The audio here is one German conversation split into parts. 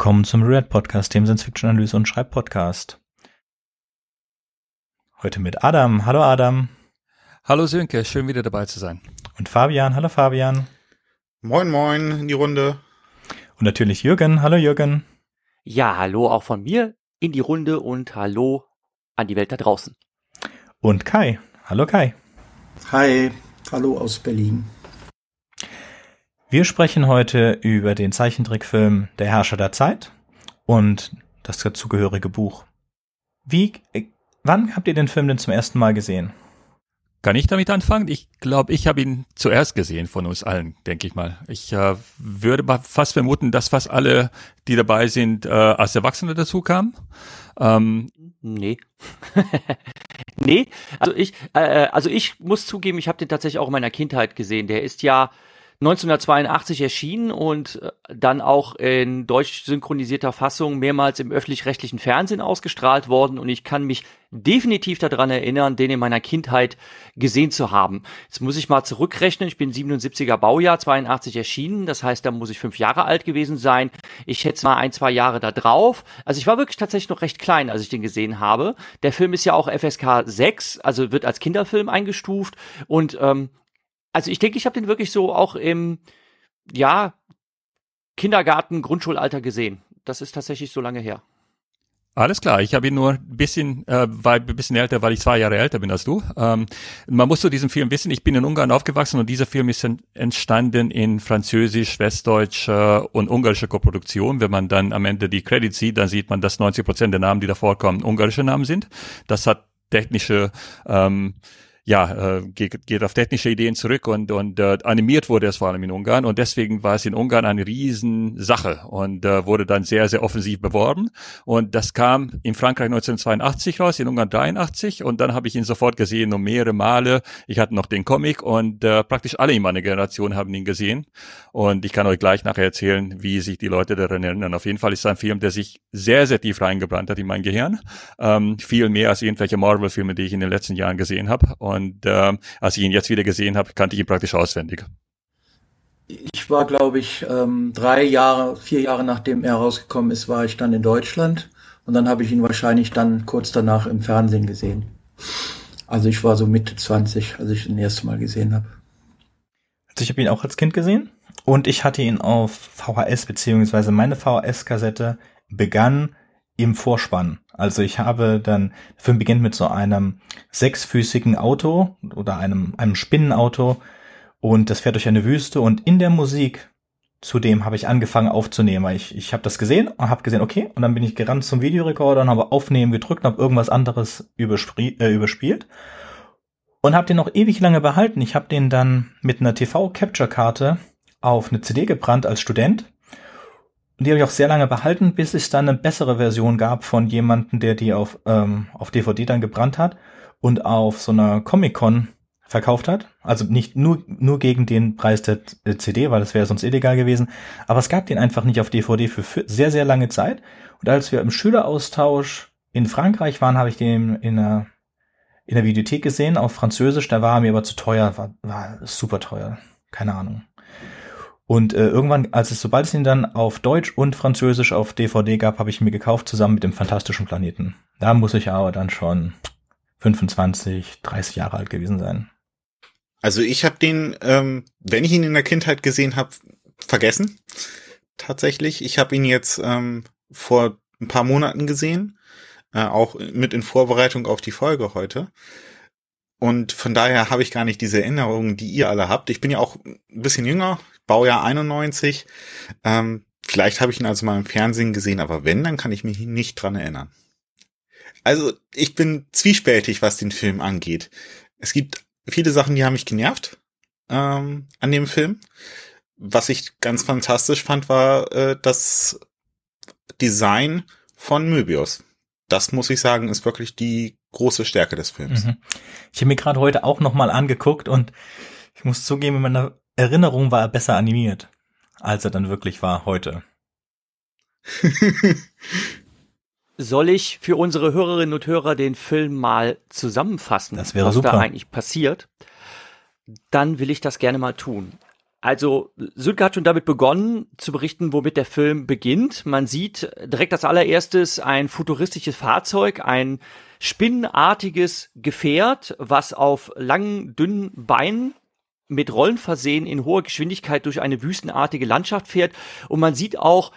willkommen zum Red Podcast, dem Science-Fiction-Analyse und Schreibpodcast. Heute mit Adam. Hallo Adam. Hallo Sönke, schön wieder dabei zu sein. Und Fabian. Hallo Fabian. Moin moin in die Runde. Und natürlich Jürgen. Hallo Jürgen. Ja, hallo auch von mir in die Runde und hallo an die Welt da draußen. Und Kai. Hallo Kai. Hi, hallo aus Berlin. Wir sprechen heute über den Zeichentrickfilm Der Herrscher der Zeit und das dazugehörige Buch. Wie, äh, wann habt ihr den Film denn zum ersten Mal gesehen? Kann ich damit anfangen? Ich glaube, ich habe ihn zuerst gesehen von uns allen, denke ich mal. Ich äh, würde fast vermuten, dass fast alle, die dabei sind, äh, als Erwachsene dazu kamen. Ähm, nee. nee, also ich, äh, also ich muss zugeben, ich habe den tatsächlich auch in meiner Kindheit gesehen. Der ist ja 1982 erschienen und äh, dann auch in deutsch synchronisierter Fassung mehrmals im öffentlich-rechtlichen Fernsehen ausgestrahlt worden und ich kann mich definitiv daran erinnern, den in meiner Kindheit gesehen zu haben. Jetzt muss ich mal zurückrechnen, ich bin 77er Baujahr, 82 erschienen, das heißt, da muss ich fünf Jahre alt gewesen sein. Ich schätze mal ein, zwei Jahre da drauf. Also ich war wirklich tatsächlich noch recht klein, als ich den gesehen habe. Der Film ist ja auch FSK 6, also wird als Kinderfilm eingestuft und ähm, also ich denke, ich habe den wirklich so auch im, ja, Kindergarten, Grundschulalter gesehen. Das ist tatsächlich so lange her. Alles klar, ich habe ihn nur ein bisschen, äh, war ein bisschen älter, weil ich zwei Jahre älter bin als du. Ähm, man muss zu diesem Film wissen, ich bin in Ungarn aufgewachsen und dieser Film ist entstanden in französisch, westdeutsch äh, und ungarischer Koproduktion. Wenn man dann am Ende die Credits sieht, dann sieht man, dass 90 Prozent der Namen, die da vorkommen, ungarische Namen sind. Das hat technische ähm, ja, äh, geht, geht auf technische Ideen zurück und, und äh, animiert wurde es vor allem in Ungarn und deswegen war es in Ungarn eine Riesensache und äh, wurde dann sehr, sehr offensiv beworben und das kam in Frankreich 1982 raus, in Ungarn 83 und dann habe ich ihn sofort gesehen um mehrere Male. Ich hatte noch den Comic und äh, praktisch alle in meiner Generation haben ihn gesehen und ich kann euch gleich nachher erzählen, wie sich die Leute daran erinnern. Auf jeden Fall ist es ein Film, der sich sehr, sehr tief reingebrannt hat in mein Gehirn, ähm, viel mehr als irgendwelche Marvel-Filme, die ich in den letzten Jahren gesehen habe und und äh, als ich ihn jetzt wieder gesehen habe, kannte ich ihn praktisch auswendig. Ich war, glaube ich, ähm, drei Jahre, vier Jahre nachdem er rausgekommen ist, war ich dann in Deutschland. Und dann habe ich ihn wahrscheinlich dann kurz danach im Fernsehen gesehen. Also ich war so Mitte 20, als ich ihn das erste Mal gesehen habe. Also ich habe ihn auch als Kind gesehen und ich hatte ihn auf VHS, beziehungsweise meine VHS-Kassette begann im Vorspann. Also ich habe dann, der Film beginnt mit so einem sechsfüßigen Auto oder einem, einem Spinnenauto und das fährt durch eine Wüste und in der Musik zudem habe ich angefangen aufzunehmen, weil ich, ich habe das gesehen und habe gesehen, okay, und dann bin ich gerannt zum Videorekorder und habe Aufnehmen gedrückt und habe irgendwas anderes äh, überspielt und habe den noch ewig lange behalten. Ich habe den dann mit einer TV-Capture-Karte auf eine CD gebrannt als Student die habe ich auch sehr lange behalten, bis es dann eine bessere Version gab von jemandem, der die auf, ähm, auf DVD dann gebrannt hat und auf so einer Comic-Con verkauft hat. Also nicht nur, nur gegen den Preis der CD, weil das wäre sonst illegal gewesen. Aber es gab den einfach nicht auf DVD für sehr, sehr lange Zeit. Und als wir im Schüleraustausch in Frankreich waren, habe ich den in einer, in der Videothek gesehen, auf Französisch. Da war er mir aber zu teuer, war, war super teuer. Keine Ahnung. Und äh, irgendwann, als es, sobald es ihn dann auf Deutsch und Französisch auf DVD gab, habe ich mir gekauft, zusammen mit dem Fantastischen Planeten. Da muss ich aber dann schon 25, 30 Jahre alt gewesen sein. Also ich habe den, ähm, wenn ich ihn in der Kindheit gesehen habe, vergessen. Tatsächlich. Ich habe ihn jetzt ähm, vor ein paar Monaten gesehen, äh, auch mit in Vorbereitung auf die Folge heute. Und von daher habe ich gar nicht diese Erinnerungen, die ihr alle habt. Ich bin ja auch ein bisschen jünger, Baujahr 91. Ähm, vielleicht habe ich ihn also mal im Fernsehen gesehen, aber wenn, dann kann ich mich nicht dran erinnern. Also ich bin zwiespältig, was den Film angeht. Es gibt viele Sachen, die haben mich genervt ähm, an dem Film. Was ich ganz fantastisch fand, war äh, das Design von Möbius. Das muss ich sagen, ist wirklich die große Stärke des Films. Mhm. Ich habe mir gerade heute auch noch mal angeguckt und ich muss zugeben, in meiner Erinnerung war er besser animiert, als er dann wirklich war heute. Soll ich für unsere Hörerinnen und Hörer den Film mal zusammenfassen, das wäre was super. da eigentlich passiert? Dann will ich das gerne mal tun. Also Sönke hat schon damit begonnen zu berichten, womit der Film beginnt. Man sieht direkt als allererstes ein futuristisches Fahrzeug, ein spinnenartiges Gefährt, was auf langen, dünnen Beinen mit Rollen versehen in hoher Geschwindigkeit durch eine wüstenartige Landschaft fährt. Und man sieht auch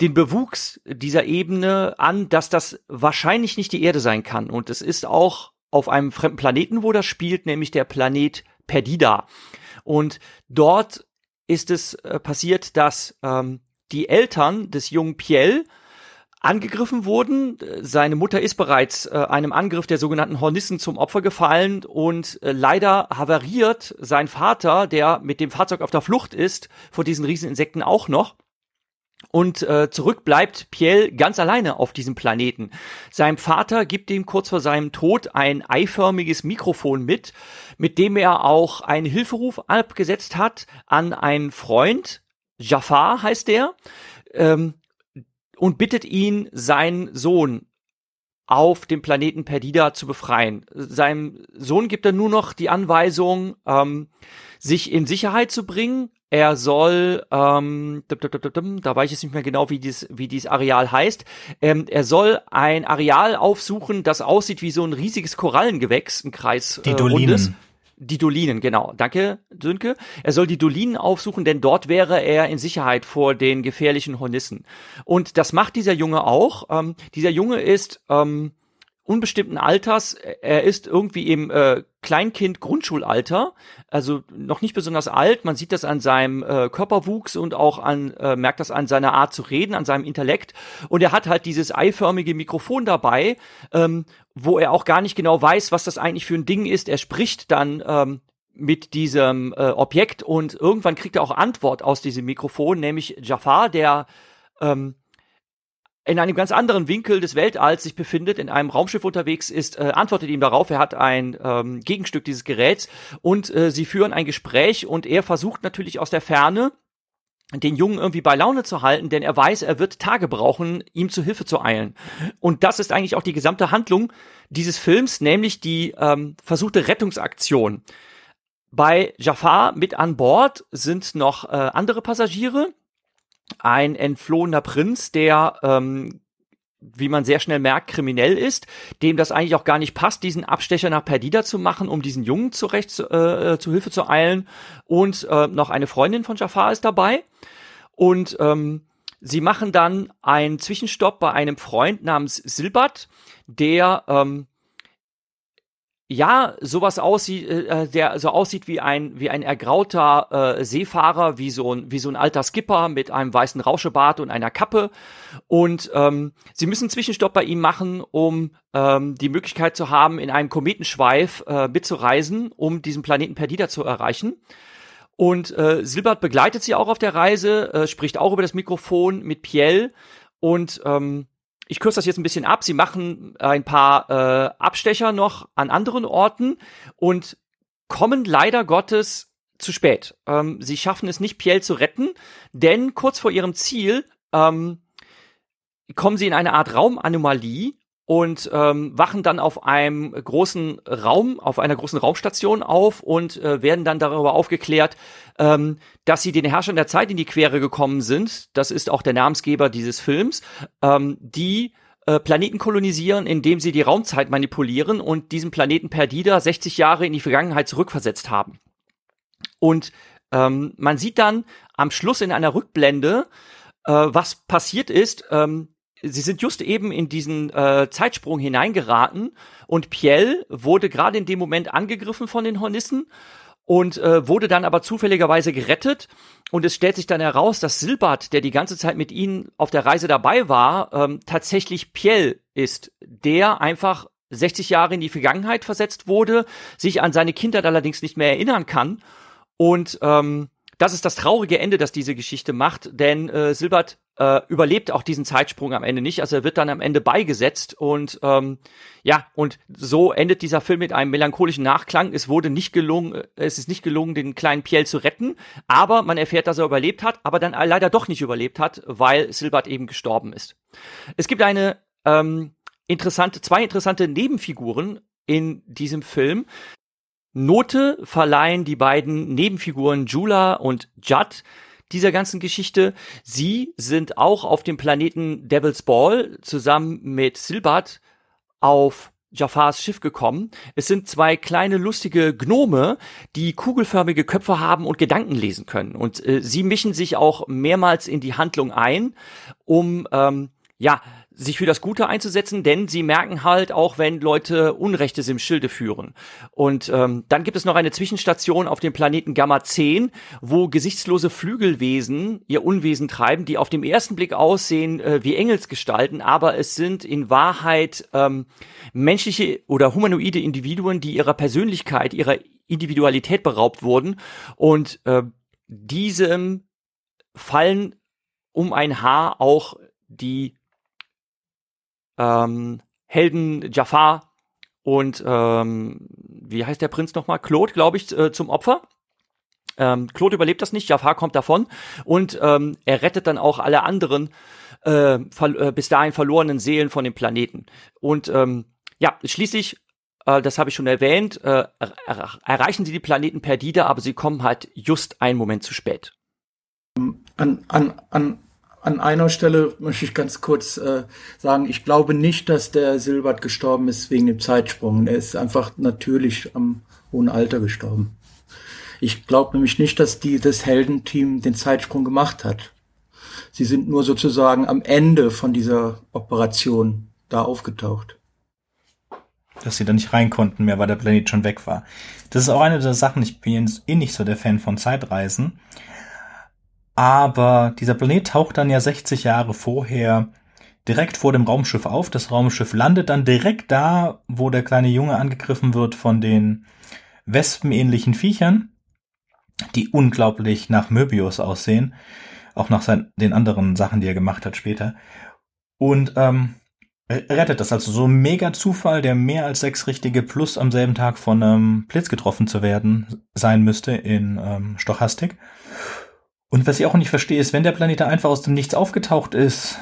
den Bewuchs dieser Ebene an, dass das wahrscheinlich nicht die Erde sein kann. Und es ist auch auf einem fremden Planeten, wo das spielt, nämlich der Planet Perdida. Und dort ist es äh, passiert, dass ähm, die Eltern des jungen Piel angegriffen wurden. Seine Mutter ist bereits äh, einem Angriff der sogenannten Hornissen zum Opfer gefallen und äh, leider havariert sein Vater, der mit dem Fahrzeug auf der Flucht ist, vor diesen Rieseninsekten auch noch. Und äh, zurück bleibt Piel ganz alleine auf diesem Planeten. Sein Vater gibt ihm kurz vor seinem Tod ein eiförmiges Mikrofon mit, mit dem er auch einen Hilferuf abgesetzt hat an einen Freund, Jafar heißt der, ähm, und bittet ihn, seinen Sohn auf dem Planeten Perdida zu befreien. Seinem Sohn gibt er nur noch die Anweisung, ähm, sich in Sicherheit zu bringen. Er soll, ähm, da weiß ich jetzt nicht mehr genau, wie dies, wie dieses Areal heißt. Ähm, er soll ein Areal aufsuchen, das aussieht wie so ein riesiges Korallengewächs, ein Kreis. Die Dolinen. Rundes. Die Dolinen, genau. Danke, Sönke. Er soll die Dolinen aufsuchen, denn dort wäre er in Sicherheit vor den gefährlichen Hornissen. Und das macht dieser Junge auch. Ähm, dieser Junge ist ähm, unbestimmten Alters. Er ist irgendwie im äh, Kleinkind Grundschulalter, also noch nicht besonders alt. Man sieht das an seinem äh, Körperwuchs und auch an äh, merkt das an seiner Art zu reden, an seinem Intellekt. Und er hat halt dieses eiförmige Mikrofon dabei, ähm, wo er auch gar nicht genau weiß, was das eigentlich für ein Ding ist. Er spricht dann ähm, mit diesem äh, Objekt und irgendwann kriegt er auch Antwort aus diesem Mikrofon, nämlich Jafar, der ähm, in einem ganz anderen Winkel des Weltalls sich befindet, in einem Raumschiff unterwegs ist, äh, antwortet ihm darauf, er hat ein ähm, Gegenstück dieses Geräts und äh, sie führen ein Gespräch und er versucht natürlich aus der Ferne den Jungen irgendwie bei Laune zu halten, denn er weiß, er wird Tage brauchen, ihm zu Hilfe zu eilen. Und das ist eigentlich auch die gesamte Handlung dieses Films, nämlich die ähm, versuchte Rettungsaktion. Bei Jafar mit an Bord sind noch äh, andere Passagiere, ein entflohener Prinz, der ähm, wie man sehr schnell merkt, kriminell ist, dem das eigentlich auch gar nicht passt, diesen Abstecher nach Perdida zu machen, um diesen Jungen zurecht äh, zu Hilfe zu eilen. Und äh, noch eine Freundin von Jafar ist dabei. Und ähm, sie machen dann einen Zwischenstopp bei einem Freund namens Silbat, der ähm, ja, sowas aussieht, äh, der so aussieht wie ein wie ein ergrauter äh, Seefahrer, wie so ein wie so ein alter Skipper mit einem weißen Rauschebart und einer Kappe. Und ähm, sie müssen Zwischenstopp bei ihm machen, um ähm, die Möglichkeit zu haben, in einem Kometenschweif äh, mitzureisen, um diesen Planeten Perdida zu erreichen. Und äh, Silbert begleitet sie auch auf der Reise, äh, spricht auch über das Mikrofon mit Piel und ähm, ich kürze das jetzt ein bisschen ab. Sie machen ein paar äh, Abstecher noch an anderen Orten und kommen leider Gottes zu spät. Ähm, sie schaffen es nicht, Piel zu retten, denn kurz vor ihrem Ziel ähm, kommen sie in eine Art Raumanomalie und ähm, wachen dann auf einem großen Raum, auf einer großen Raumstation auf und äh, werden dann darüber aufgeklärt, ähm, dass sie den Herrschern der Zeit in die Quere gekommen sind. Das ist auch der Namensgeber dieses Films, ähm, die äh, Planeten kolonisieren, indem sie die Raumzeit manipulieren und diesen Planeten Perdida 60 Jahre in die Vergangenheit zurückversetzt haben. Und ähm, man sieht dann am Schluss in einer Rückblende, äh, was passiert ist. Ähm, sie sind just eben in diesen äh, Zeitsprung hineingeraten und Piel wurde gerade in dem Moment angegriffen von den Hornissen und äh, wurde dann aber zufälligerweise gerettet. Und es stellt sich dann heraus, dass Silbert, der die ganze Zeit mit ihnen auf der Reise dabei war, ähm, tatsächlich Piel ist, der einfach 60 Jahre in die Vergangenheit versetzt wurde, sich an seine Kindheit allerdings nicht mehr erinnern kann und ähm, das ist das traurige Ende, das diese Geschichte macht, denn äh, Silbert äh, überlebt auch diesen Zeitsprung am Ende nicht. Also er wird dann am Ende beigesetzt und ähm, ja, und so endet dieser Film mit einem melancholischen Nachklang. Es wurde nicht gelungen, äh, es ist nicht gelungen, den kleinen Piel zu retten, aber man erfährt, dass er überlebt hat, aber dann leider doch nicht überlebt hat, weil Silbert eben gestorben ist. Es gibt eine ähm, interessante, zwei interessante Nebenfiguren in diesem Film. Note verleihen die beiden Nebenfiguren Jula und Judd dieser ganzen Geschichte. Sie sind auch auf dem Planeten Devil's Ball zusammen mit Silbat auf Jafars Schiff gekommen. Es sind zwei kleine lustige Gnome, die kugelförmige Köpfe haben und Gedanken lesen können. Und äh, sie mischen sich auch mehrmals in die Handlung ein, um ähm, ja sich für das Gute einzusetzen, denn sie merken halt auch, wenn Leute Unrechtes im Schilde führen. Und ähm, dann gibt es noch eine Zwischenstation auf dem Planeten Gamma 10, wo gesichtslose Flügelwesen ihr Unwesen treiben, die auf dem ersten Blick aussehen äh, wie Engelsgestalten, aber es sind in Wahrheit ähm, menschliche oder humanoide Individuen, die ihrer Persönlichkeit, ihrer Individualität beraubt wurden und äh, diesem fallen um ein Haar auch die ähm, Helden Jafar und ähm, wie heißt der Prinz nochmal? Claude, glaube ich, äh, zum Opfer. Ähm, Claude überlebt das nicht, Jafar kommt davon und ähm, er rettet dann auch alle anderen äh, äh, bis dahin verlorenen Seelen von dem Planeten. Und ähm, ja, schließlich, äh, das habe ich schon erwähnt, äh, er erreichen sie die Planeten Perdida, aber sie kommen halt just einen Moment zu spät. An, an, an an einer Stelle möchte ich ganz kurz äh, sagen, ich glaube nicht, dass der Silbert gestorben ist wegen dem Zeitsprung. Er ist einfach natürlich am hohen Alter gestorben. Ich glaube nämlich nicht, dass die, das Heldenteam den Zeitsprung gemacht hat. Sie sind nur sozusagen am Ende von dieser Operation da aufgetaucht. Dass sie da nicht rein konnten mehr, weil der Planet schon weg war. Das ist auch eine der Sachen, ich bin eh nicht so der Fan von Zeitreisen. Aber dieser Planet taucht dann ja 60 Jahre vorher direkt vor dem Raumschiff auf. Das Raumschiff landet dann direkt da, wo der kleine Junge angegriffen wird von den wespenähnlichen Viechern, die unglaublich nach Möbius aussehen. Auch nach sein, den anderen Sachen, die er gemacht hat später. Und ähm, rettet das. Also so ein mega Zufall, der mehr als sechs richtige plus am selben Tag von einem Blitz getroffen zu werden sein müsste in ähm, Stochastik. Und was ich auch nicht verstehe, ist, wenn der Planet da einfach aus dem Nichts aufgetaucht ist,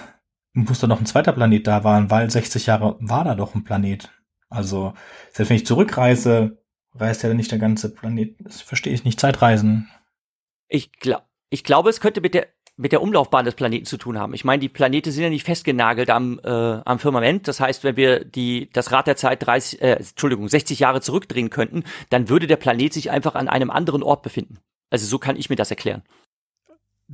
muss da noch ein zweiter Planet da waren, weil 60 Jahre war da doch ein Planet. Also, selbst wenn ich zurückreise, reist ja nicht der ganze Planet. Das verstehe ich nicht. Zeitreisen. Ich, glaub, ich glaube, es könnte mit der, mit der Umlaufbahn des Planeten zu tun haben. Ich meine, die Planete sind ja nicht festgenagelt am, äh, am Firmament. Das heißt, wenn wir die, das Rad der Zeit 30, äh, Entschuldigung, 60 Jahre zurückdrehen könnten, dann würde der Planet sich einfach an einem anderen Ort befinden. Also so kann ich mir das erklären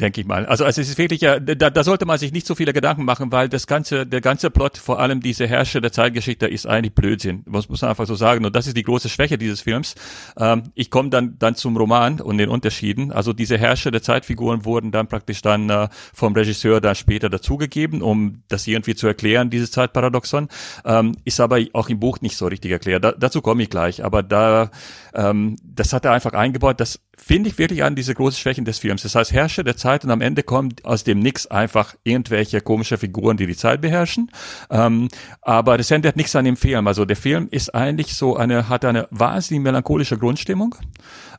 denke ich mal. Also, also es ist wirklich ja, da, da sollte man sich nicht so viele Gedanken machen, weil das ganze, der ganze Plot, vor allem diese Herrscher der Zeitgeschichte, ist eigentlich Blödsinn. Muss, muss man einfach so sagen. Und das ist die große Schwäche dieses Films. Ähm, ich komme dann dann zum Roman und den Unterschieden. Also diese Herrscher der Zeitfiguren wurden dann praktisch dann äh, vom Regisseur dann später dazugegeben, um das irgendwie zu erklären, dieses Zeitparadoxon. Ähm, ist aber auch im Buch nicht so richtig erklärt. Da, dazu komme ich gleich. Aber da, ähm, das hat er einfach eingebaut. Das finde ich wirklich an diese großen Schwächen des Films. Das heißt, Herrscher der Zeit und am Ende kommt aus dem Nix einfach irgendwelche komische Figuren, die die Zeit beherrschen. Ähm, aber das ändert nichts an dem Film. Also der Film ist eigentlich so eine, hat eine wahnsinnig melancholische Grundstimmung.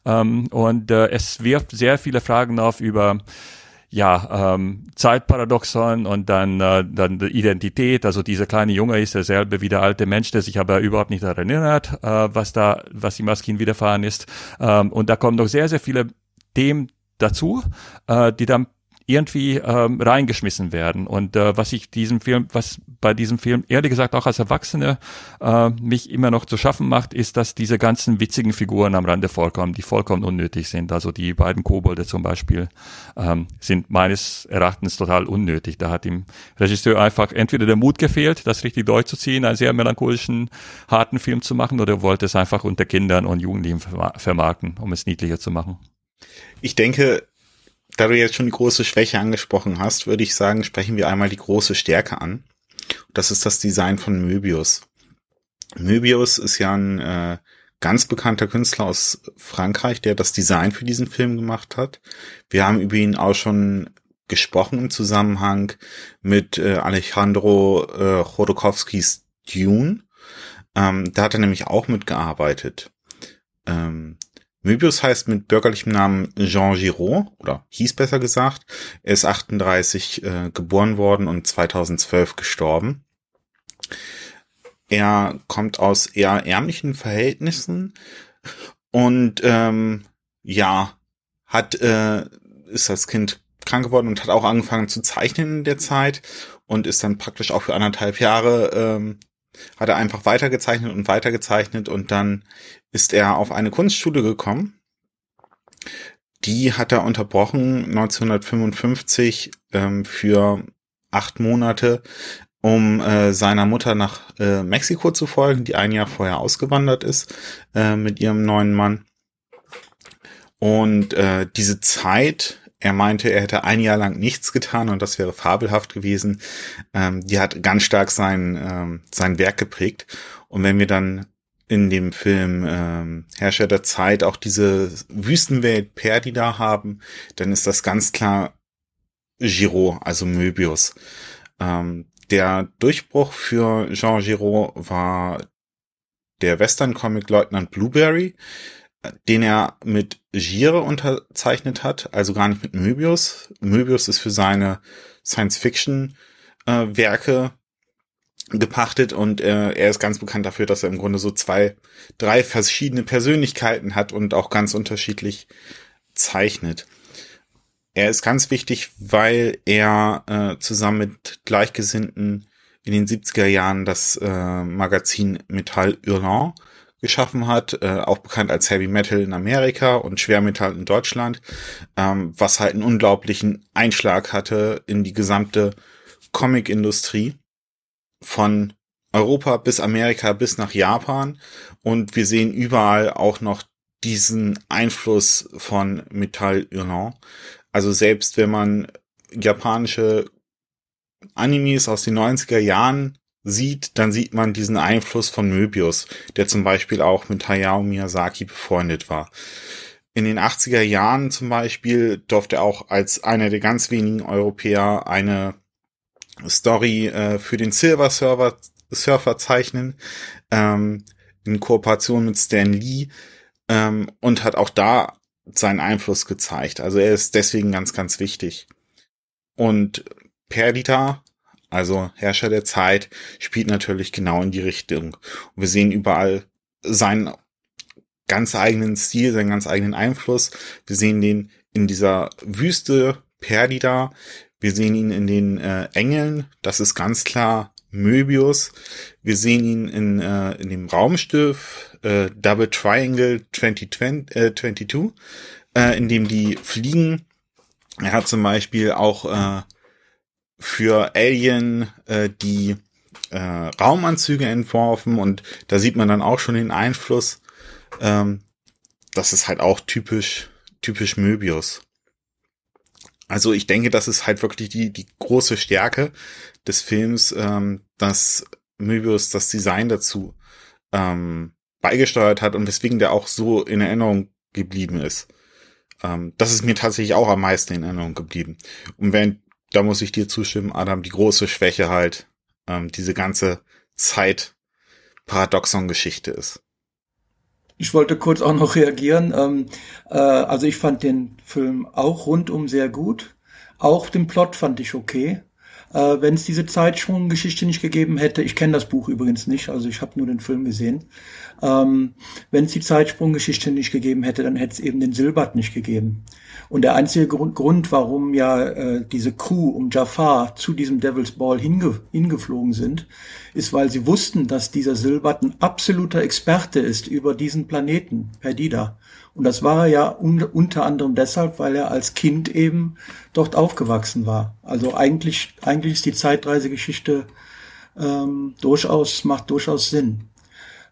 Ähm, und äh, es wirft sehr viele Fragen auf über ja, ähm, Zeitparadoxon und dann, äh, dann die Identität. Also dieser kleine Junge ist derselbe wie der alte Mensch, der sich aber überhaupt nicht daran erinnert, äh, was da, was ihm als widerfahren ist. Ähm, und da kommen noch sehr, sehr viele Themen dazu, äh, die dann irgendwie ähm, reingeschmissen werden. Und äh, was ich diesem Film, was bei diesem Film ehrlich gesagt auch als Erwachsene äh, mich immer noch zu schaffen macht, ist, dass diese ganzen witzigen Figuren am Rande vorkommen, die vollkommen unnötig sind. Also die beiden Kobolde zum Beispiel ähm, sind meines Erachtens total unnötig. Da hat dem Regisseur einfach entweder der Mut gefehlt, das richtig durchzuziehen, einen sehr melancholischen, harten Film zu machen, oder wollte es einfach unter Kindern und Jugendlichen vermarkten, um es niedlicher zu machen. Ich denke, da du jetzt schon die große Schwäche angesprochen hast, würde ich sagen, sprechen wir einmal die große Stärke an. Das ist das Design von Möbius. Möbius ist ja ein äh, ganz bekannter Künstler aus Frankreich, der das Design für diesen Film gemacht hat. Wir haben über ihn auch schon gesprochen im Zusammenhang mit äh, Alejandro äh, Chodorkowskis Dune. Ähm, da hat er nämlich auch mitgearbeitet. Ähm, Möbius heißt mit bürgerlichem Namen Jean Giraud, oder hieß besser gesagt. Er ist 38 äh, geboren worden und 2012 gestorben. Er kommt aus eher ärmlichen Verhältnissen Und ähm, ja, hat äh, ist das Kind krank geworden und hat auch angefangen zu zeichnen in der Zeit und ist dann praktisch auch für anderthalb Jahre ähm, hat er einfach weitergezeichnet und weitergezeichnet und dann ist er auf eine Kunstschule gekommen. Die hat er unterbrochen 1955 ähm, für acht Monate, um äh, seiner Mutter nach äh, Mexiko zu folgen, die ein Jahr vorher ausgewandert ist äh, mit ihrem neuen Mann. Und äh, diese Zeit, er meinte, er hätte ein Jahr lang nichts getan und das wäre fabelhaft gewesen. Ähm, die hat ganz stark sein, ähm, sein Werk geprägt. Und wenn wir dann in dem Film ähm, Herrscher der Zeit auch diese Wüstenwelt Perdida haben, dann ist das ganz klar Giraud, also Möbius. Ähm, der Durchbruch für Jean Giraud war der Western-Comic Leutnant Blueberry, den er mit Gire unterzeichnet hat, also gar nicht mit Möbius. Möbius ist für seine Science-Fiction-Werke äh, gepachtet und äh, er ist ganz bekannt dafür, dass er im Grunde so zwei, drei verschiedene Persönlichkeiten hat und auch ganz unterschiedlich zeichnet. Er ist ganz wichtig, weil er äh, zusammen mit Gleichgesinnten in den 70er Jahren das äh, Magazin Metall Hurlant geschaffen hat, äh, auch bekannt als Heavy Metal in Amerika und Schwermetall in Deutschland, ähm, was halt einen unglaublichen Einschlag hatte in die gesamte Comic-Industrie von Europa bis Amerika bis nach Japan und wir sehen überall auch noch diesen Einfluss von Metall Hurlant. Also selbst wenn man japanische Animes aus den 90er Jahren sieht, dann sieht man diesen Einfluss von Möbius, der zum Beispiel auch mit Hayao Miyazaki befreundet war. In den 80er Jahren zum Beispiel durfte er auch als einer der ganz wenigen Europäer eine Story äh, für den Silver Server Surfer zeichnen, ähm, in Kooperation mit Stan Lee ähm, und hat auch da seinen Einfluss gezeigt. Also er ist deswegen ganz, ganz wichtig. Und Perdita also Herrscher der Zeit, spielt natürlich genau in die Richtung. Und wir sehen überall seinen ganz eigenen Stil, seinen ganz eigenen Einfluss. Wir sehen den in dieser Wüste Perdida. Wir sehen ihn in den äh, Engeln. Das ist ganz klar Möbius. Wir sehen ihn in, äh, in dem Raumstift äh, Double Triangle 2020, äh, 22, äh, in dem die fliegen. Er hat zum Beispiel auch äh, für Alien äh, die äh, Raumanzüge entworfen und da sieht man dann auch schon den Einfluss. Ähm, das ist halt auch typisch, typisch Möbius. Also ich denke, das ist halt wirklich die, die große Stärke des Films, ähm, dass Möbius das Design dazu ähm, beigesteuert hat und weswegen der auch so in Erinnerung geblieben ist. Ähm, das ist mir tatsächlich auch am meisten in Erinnerung geblieben. Und während da muss ich dir zustimmen, Adam, die große Schwäche halt ähm, diese ganze Zeit Paradoxon-Geschichte ist. Ich wollte kurz auch noch reagieren. Ähm, äh, also ich fand den Film auch rundum sehr gut. Auch den Plot fand ich okay. Äh, Wenn es diese Zeitsprunggeschichte nicht gegeben hätte, ich kenne das Buch übrigens nicht, also ich habe nur den Film gesehen. Ähm, Wenn es die Zeitsprunggeschichte nicht gegeben hätte, dann hätte es eben den Silbert nicht gegeben. Und der einzige Grund, Grund warum ja äh, diese Crew um Jafar zu diesem Devil's Ball hinge hingeflogen sind, ist, weil sie wussten, dass dieser Silbert ein absoluter Experte ist über diesen Planeten, Perdida. Und das war er ja un unter anderem deshalb, weil er als Kind eben dort aufgewachsen war. Also eigentlich, eigentlich ist die Zeitreisegeschichte ähm, durchaus, macht durchaus Sinn.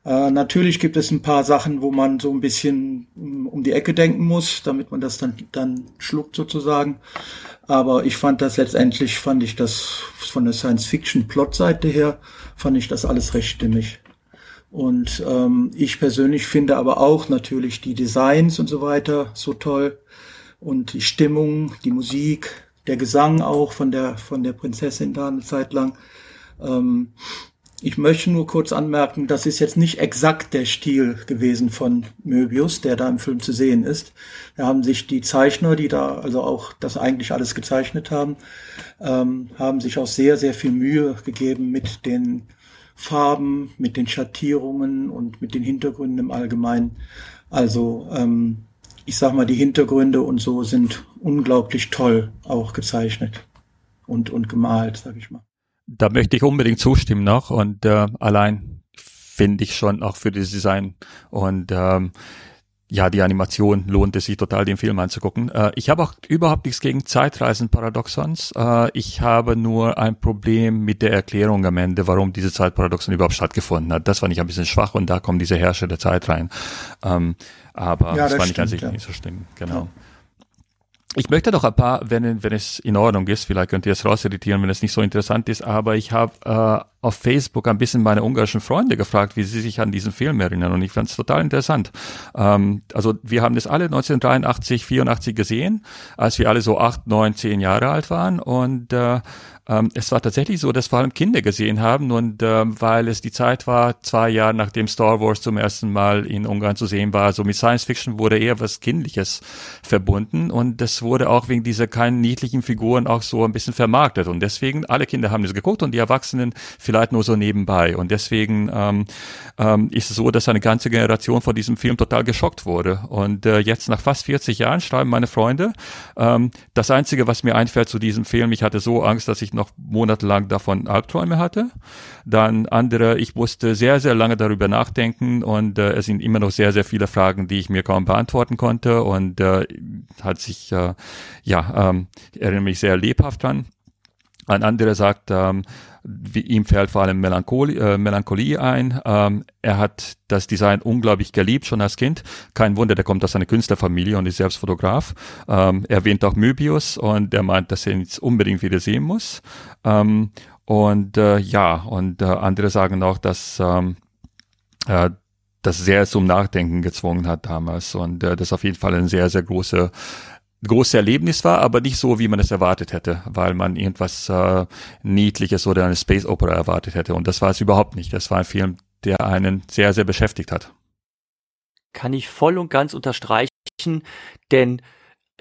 Äh, natürlich gibt es ein paar Sachen, wo man so ein bisschen mm, um die Ecke denken muss, damit man das dann, dann schluckt sozusagen. Aber ich fand das letztendlich, fand ich das von der Science-Fiction-Plot-Seite her, fand ich das alles recht stimmig. Und ähm, ich persönlich finde aber auch natürlich die Designs und so weiter so toll und die Stimmung, die Musik, der Gesang auch von der von der Prinzessin da eine Zeit lang. Ähm, ich möchte nur kurz anmerken, das ist jetzt nicht exakt der Stil gewesen von Möbius, der da im Film zu sehen ist. Da haben sich die Zeichner, die da also auch das eigentlich alles gezeichnet haben, ähm, haben sich auch sehr, sehr viel Mühe gegeben mit den Farben, mit den Schattierungen und mit den Hintergründen im Allgemeinen. Also ähm, ich sag mal, die Hintergründe und so sind unglaublich toll auch gezeichnet und, und gemalt, sag ich mal. Da möchte ich unbedingt zustimmen noch und äh, allein finde ich schon auch für das Design und ähm, ja, die Animation lohnt es sich total, den Film anzugucken. Äh, ich habe auch überhaupt nichts gegen Zeitreisen-Paradoxons. Äh, ich habe nur ein Problem mit der Erklärung am Ende, warum diese Zeitparadoxon überhaupt stattgefunden hat. Das fand ich ein bisschen schwach und da kommen diese Herrscher der Zeit rein. Ähm, aber ja, das, das fand ich an sich ja. nicht so schlimm. Genau. Ja. Ich möchte doch ein paar, wenn, wenn es in Ordnung ist, vielleicht könnt ihr es rauseditieren, wenn es nicht so interessant ist, aber ich habe äh, auf Facebook ein bisschen meine ungarischen Freunde gefragt, wie sie sich an diesen Film erinnern und ich fand es total interessant. Ähm, also wir haben das alle 1983, 84 gesehen, als wir alle so acht, neun, zehn Jahre alt waren und äh, ähm, es war tatsächlich so, dass vor allem Kinder gesehen haben und ähm, weil es die Zeit war, zwei Jahre nachdem Star Wars zum ersten Mal in Ungarn zu sehen war, so mit Science Fiction wurde eher was Kindliches verbunden und das wurde auch wegen dieser kleinen niedlichen Figuren auch so ein bisschen vermarktet und deswegen alle Kinder haben das geguckt und die Erwachsenen vielleicht nur so nebenbei und deswegen ähm, ähm, ist es so, dass eine ganze Generation von diesem Film total geschockt wurde und äh, jetzt nach fast 40 Jahren schreiben meine Freunde, ähm, das einzige, was mir einfällt zu diesem Film, ich hatte so Angst, dass ich noch monatelang davon Albträume hatte. Dann andere, ich musste sehr, sehr lange darüber nachdenken und äh, es sind immer noch sehr, sehr viele Fragen, die ich mir kaum beantworten konnte und äh, hat sich, äh, ja, ähm, erinnere mich sehr lebhaft an. Ein anderer sagt, ähm, wie, ihm fällt vor allem Melancholie, äh, Melancholie ein. Ähm, er hat das Design unglaublich geliebt, schon als Kind. Kein Wunder, der kommt aus einer Künstlerfamilie und ist selbst Fotograf. Ähm, er erwähnt auch Möbius und er meint, dass er ihn jetzt unbedingt wieder sehen muss. Ähm, und äh, ja, und äh, andere sagen auch, dass ähm, äh, das sehr zum Nachdenken gezwungen hat damals und äh, das auf jeden Fall ein sehr, sehr großer großes Erlebnis war, aber nicht so, wie man es erwartet hätte, weil man irgendwas äh, Niedliches oder eine Space Opera erwartet hätte. Und das war es überhaupt nicht. Das war ein Film, der einen sehr, sehr beschäftigt hat. Kann ich voll und ganz unterstreichen, denn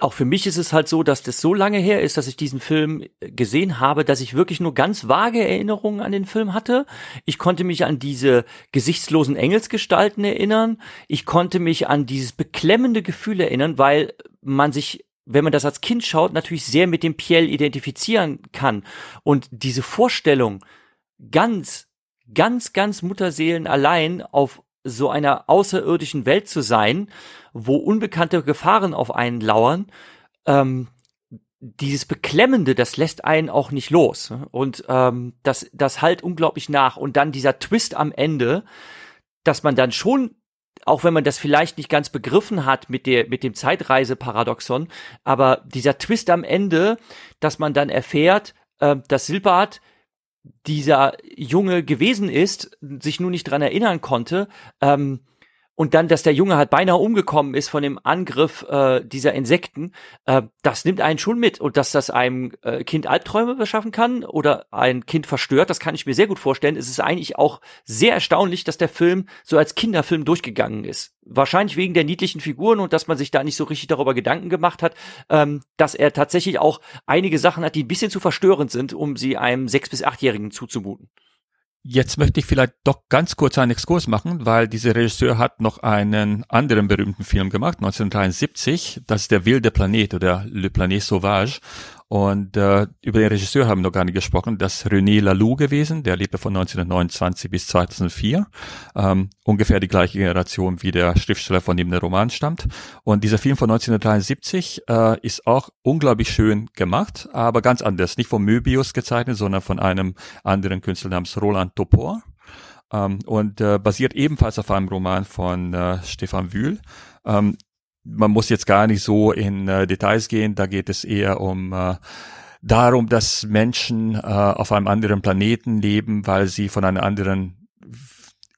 auch für mich ist es halt so, dass das so lange her ist, dass ich diesen Film gesehen habe, dass ich wirklich nur ganz vage Erinnerungen an den Film hatte. Ich konnte mich an diese gesichtslosen Engelsgestalten erinnern. Ich konnte mich an dieses beklemmende Gefühl erinnern, weil man sich wenn man das als Kind schaut, natürlich sehr mit dem Piel identifizieren kann. Und diese Vorstellung, ganz, ganz, ganz Mutterseelen allein auf so einer außerirdischen Welt zu sein, wo unbekannte Gefahren auf einen lauern, ähm, dieses Beklemmende, das lässt einen auch nicht los. Und ähm, das, das halt unglaublich nach. Und dann dieser Twist am Ende, dass man dann schon auch wenn man das vielleicht nicht ganz begriffen hat mit der mit dem Zeitreiseparadoxon, aber dieser Twist am Ende, dass man dann erfährt, äh, dass Silbert dieser Junge gewesen ist, sich nur nicht dran erinnern konnte, ähm, und dann, dass der Junge halt beinahe umgekommen ist von dem Angriff äh, dieser Insekten, äh, das nimmt einen schon mit. Und dass das einem äh, Kind Albträume beschaffen kann oder ein Kind verstört, das kann ich mir sehr gut vorstellen. Es ist eigentlich auch sehr erstaunlich, dass der Film so als Kinderfilm durchgegangen ist. Wahrscheinlich wegen der niedlichen Figuren und dass man sich da nicht so richtig darüber Gedanken gemacht hat, ähm, dass er tatsächlich auch einige Sachen hat, die ein bisschen zu verstörend sind, um sie einem sechs- bis achtjährigen zuzumuten. Jetzt möchte ich vielleicht doch ganz kurz einen Exkurs machen, weil dieser Regisseur hat noch einen anderen berühmten Film gemacht, 1973. Das ist der wilde Planet oder Le Planet Sauvage. Und äh, über den Regisseur haben wir noch gar nicht gesprochen. Das ist René Laloux gewesen, der lebte von 1929 bis 2004. Ähm, ungefähr die gleiche Generation wie der Schriftsteller, von dem der Roman stammt. Und dieser Film von 1973 äh, ist auch unglaublich schön gemacht, aber ganz anders. Nicht von Möbius gezeichnet, sondern von einem anderen Künstler namens Roland Topor. Ähm, und äh, basiert ebenfalls auf einem Roman von äh, Stefan Wühl. Ähm, man muss jetzt gar nicht so in äh, Details gehen, da geht es eher um äh, darum, dass Menschen äh, auf einem anderen Planeten leben, weil sie von einer anderen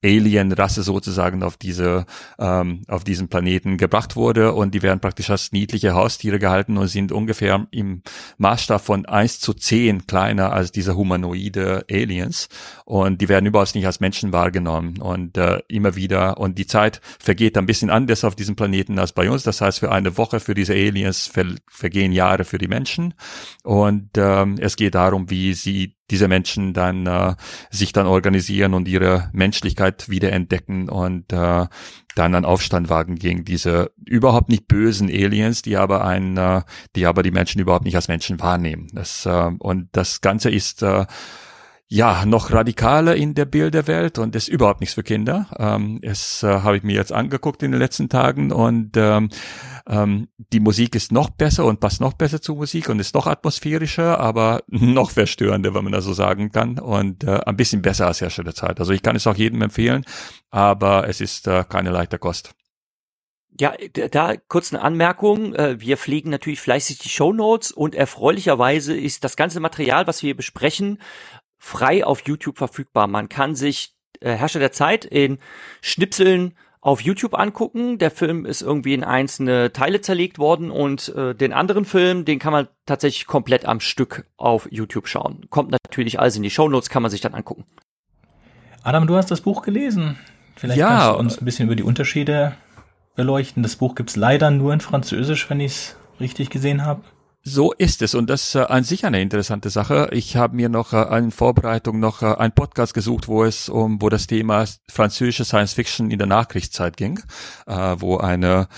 Alien-Rasse sozusagen auf diese ähm, auf diesen Planeten gebracht wurde. Und die werden praktisch als niedliche Haustiere gehalten und sind ungefähr im Maßstab von eins zu zehn kleiner als diese humanoide Aliens. Und die werden überhaupt nicht als Menschen wahrgenommen. Und äh, immer wieder. Und die Zeit vergeht ein bisschen anders auf diesem Planeten als bei uns. Das heißt, für eine Woche für diese Aliens ver vergehen Jahre für die Menschen. Und ähm, es geht darum, wie sie diese Menschen dann äh, sich dann organisieren und ihre Menschlichkeit wiederentdecken und äh, dann einen Aufstand wagen gegen diese überhaupt nicht bösen Aliens, die aber ein, äh, die aber die Menschen überhaupt nicht als Menschen wahrnehmen. Das, äh, und das Ganze ist äh, ja, noch radikaler in der Bilderwelt und ist überhaupt nichts für Kinder. Ähm, es äh, habe ich mir jetzt angeguckt in den letzten Tagen und ähm, ähm, die Musik ist noch besser und passt noch besser zur Musik und ist noch atmosphärischer, aber noch verstörender, wenn man das so sagen kann und äh, ein bisschen besser als Herrscher der Zeit. Also ich kann es auch jedem empfehlen, aber es ist äh, keine leichte Kost. Ja, da kurz eine Anmerkung. Äh, wir pflegen natürlich fleißig die Show Notes und erfreulicherweise ist das ganze Material, was wir besprechen, frei auf YouTube verfügbar. Man kann sich äh, Herrscher der Zeit in Schnipseln auf YouTube angucken. Der Film ist irgendwie in einzelne Teile zerlegt worden und äh, den anderen Film, den kann man tatsächlich komplett am Stück auf YouTube schauen. Kommt natürlich alles in die Show Notes, kann man sich dann angucken. Adam, du hast das Buch gelesen. Vielleicht ja, kannst du uns ein bisschen über die Unterschiede beleuchten. Das Buch gibt's leider nur in Französisch, wenn ich es richtig gesehen habe. So ist es und das ist äh, an sich eine interessante Sache. Ich habe mir noch äh, in Vorbereitung noch äh, einen Podcast gesucht, wo es um, wo das Thema französische Science Fiction in der Nachkriegszeit ging, äh, wo eine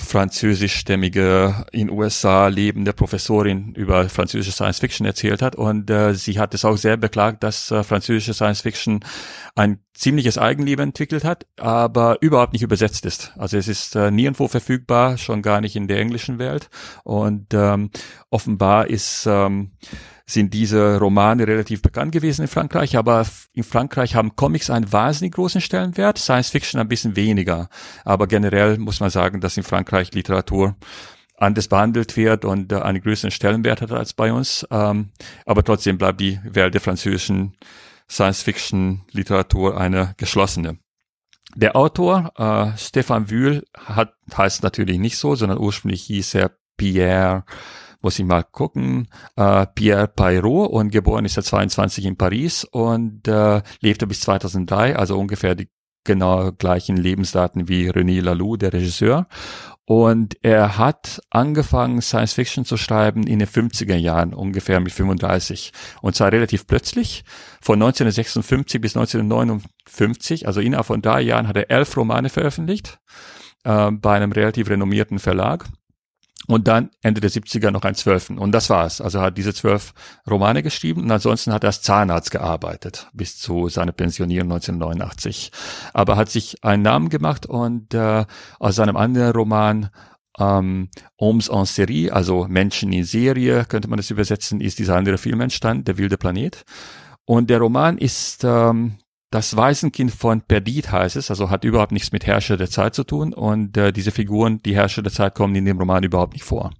französischstämmige in USA lebende Professorin über französische Science Fiction erzählt hat und äh, sie hat es auch sehr beklagt, dass äh, französische Science Fiction ein ziemliches Eigenleben entwickelt hat, aber überhaupt nicht übersetzt ist. Also es ist äh, nirgendwo verfügbar, schon gar nicht in der englischen Welt und ähm, offenbar ist ähm, sind diese Romane relativ bekannt gewesen in Frankreich, aber in Frankreich haben Comics einen wahnsinnig großen Stellenwert, Science Fiction ein bisschen weniger. Aber generell muss man sagen, dass in Frankreich Literatur anders behandelt wird und äh, einen größeren Stellenwert hat als bei uns. Ähm, aber trotzdem bleibt die Welt der französischen Science-Fiction-Literatur eine geschlossene. Der Autor, äh, Stefan Wühl, hat, heißt natürlich nicht so, sondern ursprünglich hieß er Pierre muss ich mal gucken, äh, Pierre Payrot und geboren ist er 22 in Paris und äh, lebte bis 2003, also ungefähr die genau gleichen Lebensdaten wie René Laloux, der Regisseur. Und er hat angefangen, Science Fiction zu schreiben in den 50er Jahren, ungefähr mit 35. Und zwar relativ plötzlich. Von 1956 bis 1959, also innerhalb von drei Jahren, hat er elf Romane veröffentlicht, äh, bei einem relativ renommierten Verlag. Und dann Ende der 70er noch ein Zwölfen. Und das war's. Also er hat diese zwölf Romane geschrieben und ansonsten hat er als Zahnarzt gearbeitet bis zu seiner Pensionierung 1989. Aber hat sich einen Namen gemacht und äh, aus seinem anderen Roman ähm, Homes en Serie, also Menschen in Serie, könnte man das übersetzen, ist dieser andere Film entstanden, Der wilde Planet. Und der Roman ist ähm, das Waisenkind von Perdit heißt es, also hat überhaupt nichts mit Herrscher der Zeit zu tun und äh, diese Figuren, die Herrscher der Zeit, kommen in dem Roman überhaupt nicht vor.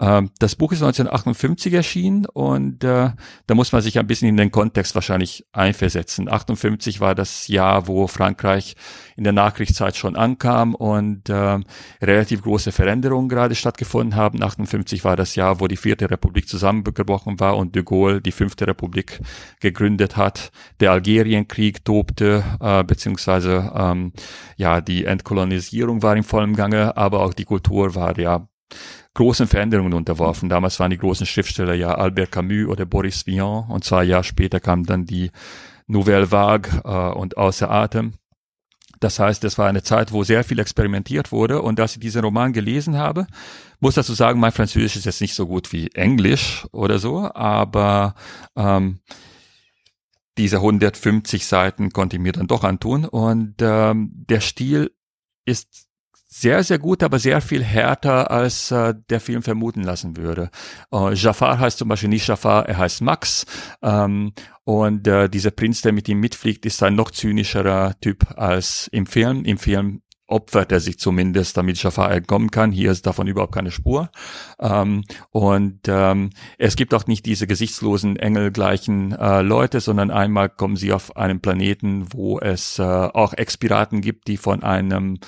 Ähm, das Buch ist 1958 erschienen und äh, da muss man sich ein bisschen in den Kontext wahrscheinlich einversetzen. 58 war das Jahr, wo Frankreich in der Nachkriegszeit schon ankam und äh, relativ große Veränderungen gerade stattgefunden haben. 58 war das Jahr, wo die vierte Republik zusammengebrochen war und de Gaulle die fünfte Republik gegründet hat. Der Algerienkrieg tobte, äh, beziehungsweise ähm, ja die Entkolonisierung war in vollem Gange, aber auch die Kultur war ja großen Veränderungen unterworfen. Damals waren die großen Schriftsteller ja Albert Camus oder Boris Vian und zwei Jahre später kam dann die Nouvelle Vague äh, und Außer Atem. Das heißt, es war eine Zeit, wo sehr viel experimentiert wurde und als ich diesen Roman gelesen habe, muss dazu sagen, mein Französisch ist jetzt nicht so gut wie Englisch oder so, aber ähm, diese 150 Seiten konnte ich mir dann doch antun und ähm, der Stil ist sehr, sehr gut, aber sehr viel härter, als äh, der Film vermuten lassen würde. Äh, Jafar heißt zum Beispiel nicht Jafar, er heißt Max. Ähm, und äh, dieser Prinz, der mit ihm mitfliegt, ist ein noch zynischerer Typ als im Film. Im Film opfert er sich zumindest, damit Jafar entkommen kann. Hier ist davon überhaupt keine Spur. Ähm, und ähm, es gibt auch nicht diese gesichtslosen, engelgleichen äh, Leute, sondern einmal kommen sie auf einem Planeten, wo es äh, auch Ex-Piraten gibt, die von einem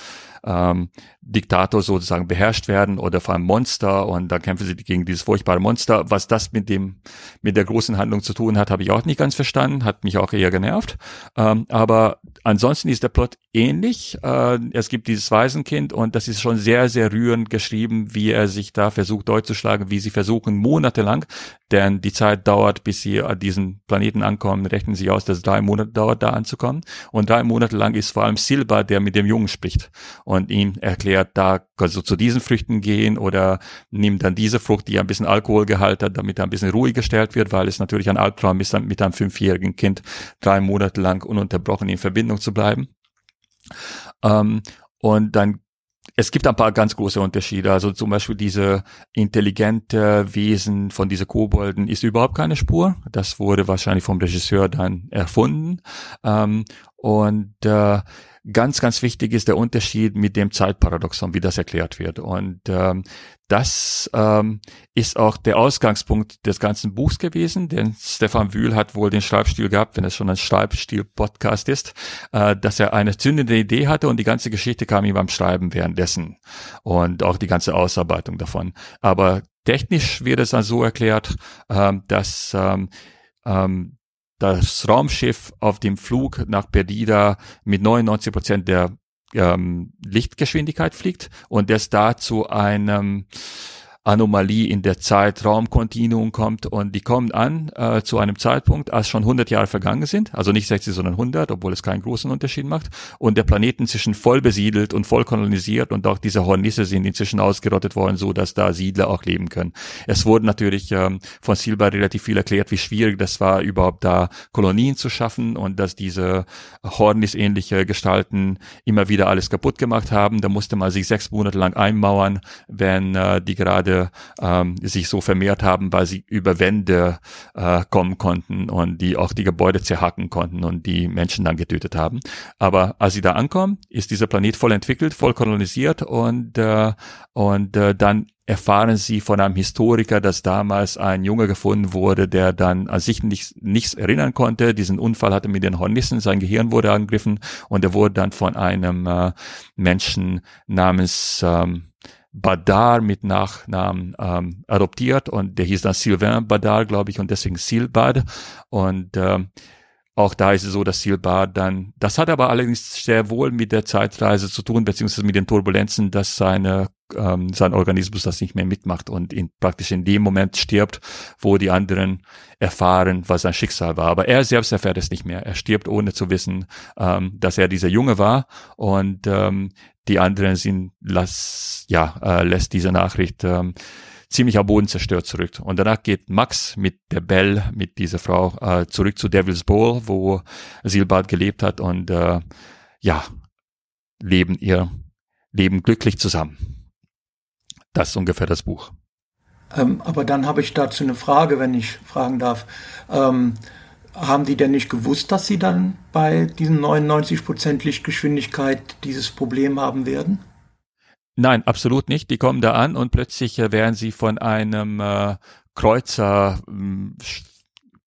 ähm, Diktator sozusagen beherrscht werden oder vor einem Monster und dann kämpfen sie gegen dieses furchtbare Monster. Was das mit dem mit der großen Handlung zu tun hat, habe ich auch nicht ganz verstanden, hat mich auch eher genervt. Ähm, aber ansonsten ist der Plot ähnlich. Äh, es gibt dieses Waisenkind und das ist schon sehr sehr rührend geschrieben, wie er sich da versucht durchzuschlagen, wie sie versuchen monatelang, denn die Zeit dauert, bis sie an diesen Planeten ankommen. Rechnen sie aus, dass drei Monate dauert, da anzukommen und drei Monate lang ist vor allem Silber, der mit dem Jungen spricht ihm erklärt, da kannst du zu diesen Früchten gehen oder nimm dann diese Frucht, die ein bisschen Alkoholgehalt hat, damit er ein bisschen ruhig gestellt wird, weil es natürlich ein Albtraum ist, mit einem fünfjährigen Kind drei Monate lang ununterbrochen in Verbindung zu bleiben. Ähm, und dann es gibt ein paar ganz große Unterschiede. Also zum Beispiel diese intelligente Wesen von diese Kobolden ist überhaupt keine Spur. Das wurde wahrscheinlich vom Regisseur dann erfunden. Ähm, und äh, ganz, ganz wichtig ist der Unterschied mit dem Zeitparadoxon, wie das erklärt wird. Und ähm, das ähm, ist auch der Ausgangspunkt des ganzen Buchs gewesen, denn Stefan Wühl hat wohl den Schreibstil gehabt, wenn es schon ein Schreibstil-Podcast ist, äh, dass er eine zündende Idee hatte und die ganze Geschichte kam ihm beim Schreiben währenddessen und auch die ganze Ausarbeitung davon. Aber technisch wird es dann so erklärt, äh, dass ähm, ähm, das Raumschiff auf dem Flug nach Perdida mit 99 Prozent der ähm, Lichtgeschwindigkeit fliegt und das da zu einem Anomalie in der Zeitraumkontinuum kommt. Und die kommen an äh, zu einem Zeitpunkt, als schon 100 Jahre vergangen sind, also nicht 60, sondern 100, obwohl es keinen großen Unterschied macht. Und der Planet inzwischen voll besiedelt und voll kolonisiert. Und auch diese Hornisse sind inzwischen ausgerottet worden, so dass da Siedler auch leben können. Es wurde natürlich ähm, von Silber relativ viel erklärt, wie schwierig das war, überhaupt da Kolonien zu schaffen. Und dass diese Hornis-ähnliche Gestalten immer wieder alles kaputt gemacht haben. Da musste man sich sechs Monate lang einmauern, wenn äh, die gerade Gebäude ähm, sich so vermehrt haben, weil sie über Wände äh, kommen konnten und die auch die Gebäude zerhacken konnten und die Menschen dann getötet haben. Aber als sie da ankommen, ist dieser Planet voll entwickelt, voll kolonisiert und äh, und äh, dann erfahren sie von einem Historiker, dass damals ein Junge gefunden wurde, der dann an sich nichts, nichts erinnern konnte. Diesen Unfall hatte mit den Hornissen, sein Gehirn wurde angegriffen und er wurde dann von einem äh, Menschen namens ähm, Badar mit Nachnamen ähm, adoptiert und der hieß dann Sylvain Badar, glaube ich, und deswegen Silbad. Und ähm, auch da ist es so, dass Silbad dann, das hat aber allerdings sehr wohl mit der Zeitreise zu tun, beziehungsweise mit den Turbulenzen, dass seine, ähm, sein Organismus das nicht mehr mitmacht und in, praktisch in dem Moment stirbt, wo die anderen erfahren, was sein Schicksal war. Aber er selbst erfährt es nicht mehr. Er stirbt, ohne zu wissen, ähm, dass er dieser Junge war. Und ähm, die anderen sind, lass, ja, äh, lässt diese Nachricht ähm, ziemlich am Boden zerstört zurück. Und danach geht Max mit der Belle, mit dieser Frau, äh, zurück zu Devil's Bowl, wo Silbad gelebt hat und äh, ja, leben ihr Leben glücklich zusammen. Das ist ungefähr das Buch. Ähm, aber dann habe ich dazu eine Frage, wenn ich fragen darf. Ähm, haben die denn nicht gewusst, dass sie dann bei diesen 99% Lichtgeschwindigkeit dieses Problem haben werden? Nein, absolut nicht. Die kommen da an und plötzlich äh, werden sie von einem äh, Kreuzer äh,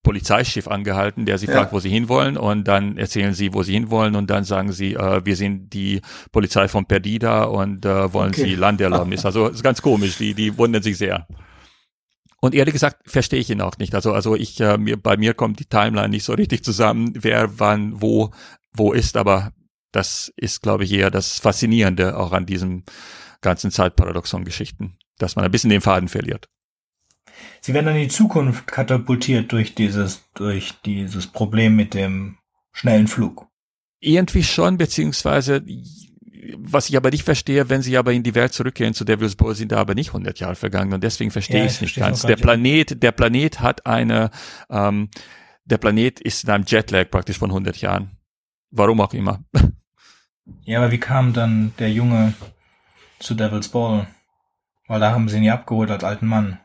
Polizeischiff angehalten, der sie ja. fragt, wo sie hinwollen und dann erzählen sie, wo sie hinwollen und dann sagen sie, äh, wir sind die Polizei von Perdida und äh, wollen okay. sie Landerlaubnis. Also ist ganz komisch, die, die wundern sich sehr. Und ehrlich gesagt verstehe ich ihn auch nicht. Also, also ich, äh, mir, bei mir kommt die Timeline nicht so richtig zusammen, wer wann wo, wo ist, aber das ist, glaube ich, eher das Faszinierende auch an diesem ganzen Zeitparadoxon-Geschichten, dass man ein bisschen den Faden verliert. Sie werden dann in die Zukunft katapultiert durch dieses, durch dieses Problem mit dem schnellen Flug. Irgendwie schon, beziehungsweise was ich aber nicht verstehe, wenn sie aber in die Welt zurückkehren zu Devil's Bowl, sind da aber nicht 100 Jahre vergangen und deswegen verstehe ja, ich es nicht ganz. Der Planet, der Planet hat eine, ähm, der Planet ist in einem Jetlag praktisch von 100 Jahren. Warum auch immer. Ja, aber wie kam dann der Junge zu Devil's Ball? Weil da haben sie ihn ja abgeholt als alten Mann.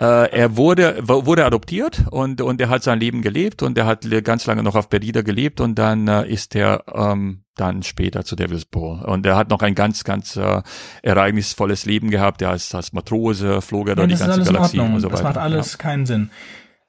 Äh, er wurde, wurde adoptiert und, und er hat sein Leben gelebt und er hat ganz lange noch auf Perdida gelebt und dann äh, ist er ähm, dann später zu Devil's Bowl. Und er hat noch ein ganz, ganz äh, ereignisvolles Leben gehabt. Er ist als Matrose, flog er durch die ganze Galaxie und so weiter. Das macht alles ja. keinen Sinn.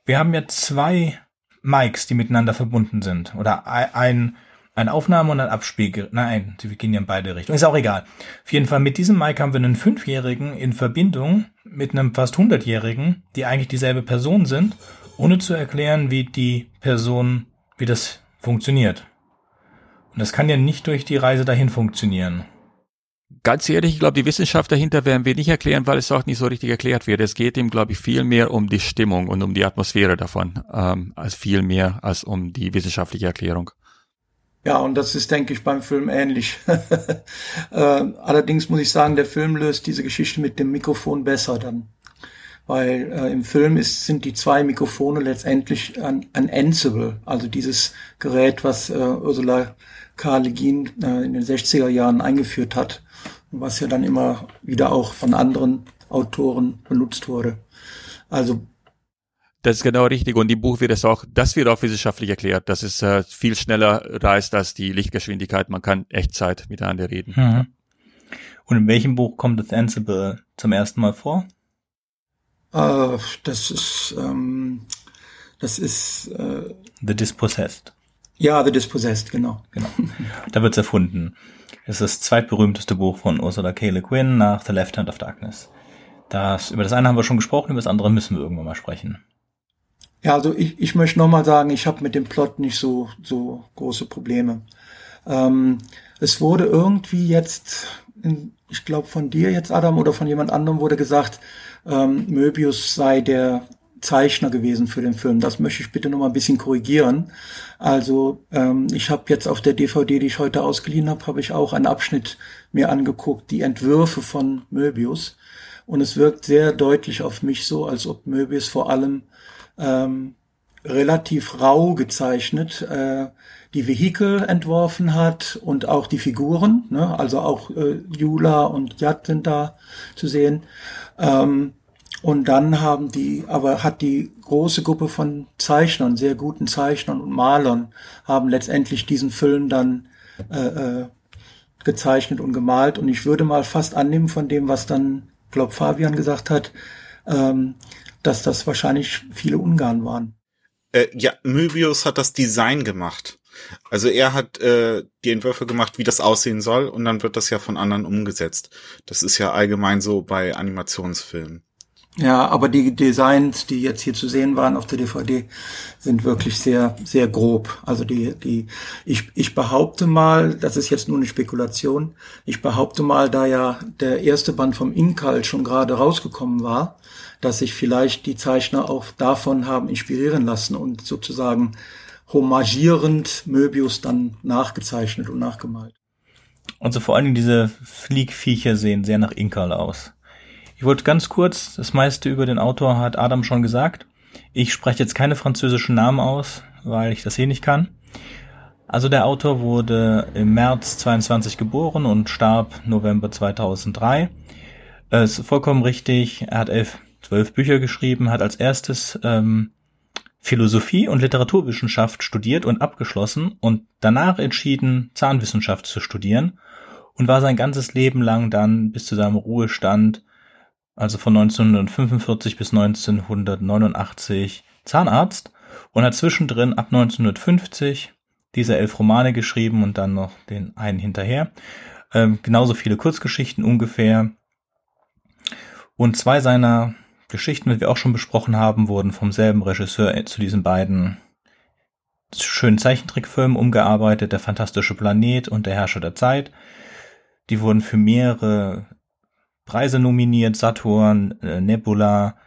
Wir haben ja zwei Mikes, die miteinander verbunden sind. Oder ein, Eine Aufnahme und ein Abspiel. Nein, wir gehen ja in beide Richtungen. Ist auch egal. Auf jeden Fall, mit diesem Mike haben wir einen Fünfjährigen in Verbindung mit einem fast Hundertjährigen, die eigentlich dieselbe Person sind, ohne zu erklären, wie die Person, wie das funktioniert. Und das kann ja nicht durch die Reise dahin funktionieren. Ganz ehrlich, ich glaube, die Wissenschaft dahinter werden wir nicht erklären, weil es auch nicht so richtig erklärt wird. Es geht ihm, glaube ich, viel mehr um die Stimmung und um die Atmosphäre davon, ähm, als viel mehr als um die wissenschaftliche Erklärung. Ja, und das ist, denke ich, beim Film ähnlich. äh, allerdings muss ich sagen, der Film löst diese Geschichte mit dem Mikrofon besser dann. Weil äh, im Film ist, sind die zwei Mikrofone letztendlich ein, ein Ansible, also dieses Gerät, was äh, Ursula K. Le äh, in den 60er Jahren eingeführt hat und was ja dann immer wieder auch von anderen Autoren benutzt wurde. Also das ist genau richtig. Und im Buch wird es auch, das wird auch wissenschaftlich erklärt, dass es äh, viel schneller reist als die Lichtgeschwindigkeit. Man kann Echtzeit miteinander reden. Mhm. Und in welchem Buch kommt das Ansible zum ersten Mal vor? Äh, das ist, ähm, das ist äh, The Dispossessed. Ja, The Dispossessed, genau. Genau. Da wird's erfunden. Es ist das zweitberühmteste Buch von Ursula K. Le Guin nach The Left Hand of Darkness. Das, über das eine haben wir schon gesprochen, über das andere müssen wir irgendwann mal sprechen. Ja, also ich, ich möchte nochmal sagen, ich habe mit dem Plot nicht so, so große Probleme. Ähm, es wurde irgendwie jetzt, in, ich glaube von dir jetzt, Adam, oder von jemand anderem wurde gesagt, ähm, Möbius sei der Zeichner gewesen für den Film. Das möchte ich bitte nochmal ein bisschen korrigieren. Also ähm, ich habe jetzt auf der DVD, die ich heute ausgeliehen habe, habe ich auch einen Abschnitt mir angeguckt, die Entwürfe von Möbius. Und es wirkt sehr deutlich auf mich so, als ob Möbius vor allem ähm, relativ rau gezeichnet äh, die Vehikel entworfen hat und auch die Figuren, ne? also auch äh, Jula und Jad sind da zu sehen. Ähm, und dann haben die, aber hat die große Gruppe von Zeichnern, sehr guten Zeichnern und Malern, haben letztendlich diesen Film dann äh, äh, gezeichnet und gemalt. Und ich würde mal fast annehmen von dem, was dann, glaub Fabian gesagt hat, ähm, dass das wahrscheinlich viele Ungarn waren. Äh, ja, Möbius hat das Design gemacht. Also er hat äh, die Entwürfe gemacht, wie das aussehen soll, und dann wird das ja von anderen umgesetzt. Das ist ja allgemein so bei Animationsfilmen. Ja, aber die Designs, die jetzt hier zu sehen waren auf der DVD, sind wirklich sehr, sehr grob. Also die, die, ich, ich behaupte mal, das ist jetzt nur eine Spekulation, ich behaupte mal, da ja der erste Band vom Inkal schon gerade rausgekommen war, dass sich vielleicht die Zeichner auch davon haben inspirieren lassen und sozusagen homagierend Möbius dann nachgezeichnet und nachgemalt. Also vor allen Dingen diese Fliegviecher sehen sehr nach Inkal aus. Ich wollte ganz kurz, das meiste über den Autor hat Adam schon gesagt. Ich spreche jetzt keine französischen Namen aus, weil ich das eh nicht kann. Also der Autor wurde im März 22 geboren und starb November 2003. Es ist vollkommen richtig, er hat elf, zwölf Bücher geschrieben, hat als erstes ähm, Philosophie und Literaturwissenschaft studiert und abgeschlossen und danach entschieden, Zahnwissenschaft zu studieren und war sein ganzes Leben lang dann bis zu seinem Ruhestand also von 1945 bis 1989 Zahnarzt und hat zwischendrin ab 1950 diese elf Romane geschrieben und dann noch den einen hinterher. Ähm, genauso viele Kurzgeschichten ungefähr. Und zwei seiner Geschichten, die wir auch schon besprochen haben, wurden vom selben Regisseur zu diesen beiden schönen Zeichentrickfilmen umgearbeitet, Der fantastische Planet und Der Herrscher der Zeit. Die wurden für mehrere Preise nominiert, Saturn, äh, Nebula.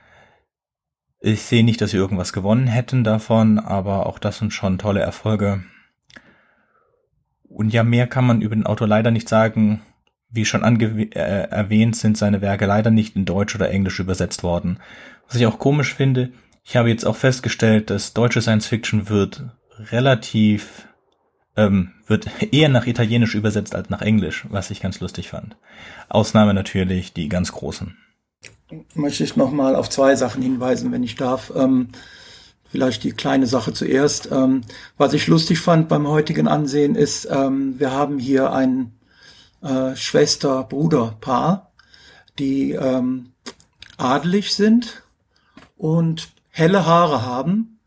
Ich sehe nicht, dass sie irgendwas gewonnen hätten davon, aber auch das sind schon tolle Erfolge. Und ja, mehr kann man über den Autor leider nicht sagen. Wie schon äh, erwähnt, sind seine Werke leider nicht in Deutsch oder Englisch übersetzt worden. Was ich auch komisch finde, ich habe jetzt auch festgestellt, dass deutsche Science Fiction wird relativ ähm, wird eher nach Italienisch übersetzt als nach Englisch, was ich ganz lustig fand. Ausnahme natürlich die ganz großen. Möchte ich nochmal auf zwei Sachen hinweisen, wenn ich darf. Ähm, vielleicht die kleine Sache zuerst. Ähm, was ich lustig fand beim heutigen Ansehen ist, ähm, wir haben hier ein äh, Schwester-Bruder-Paar, die ähm, adelig sind und helle Haare haben.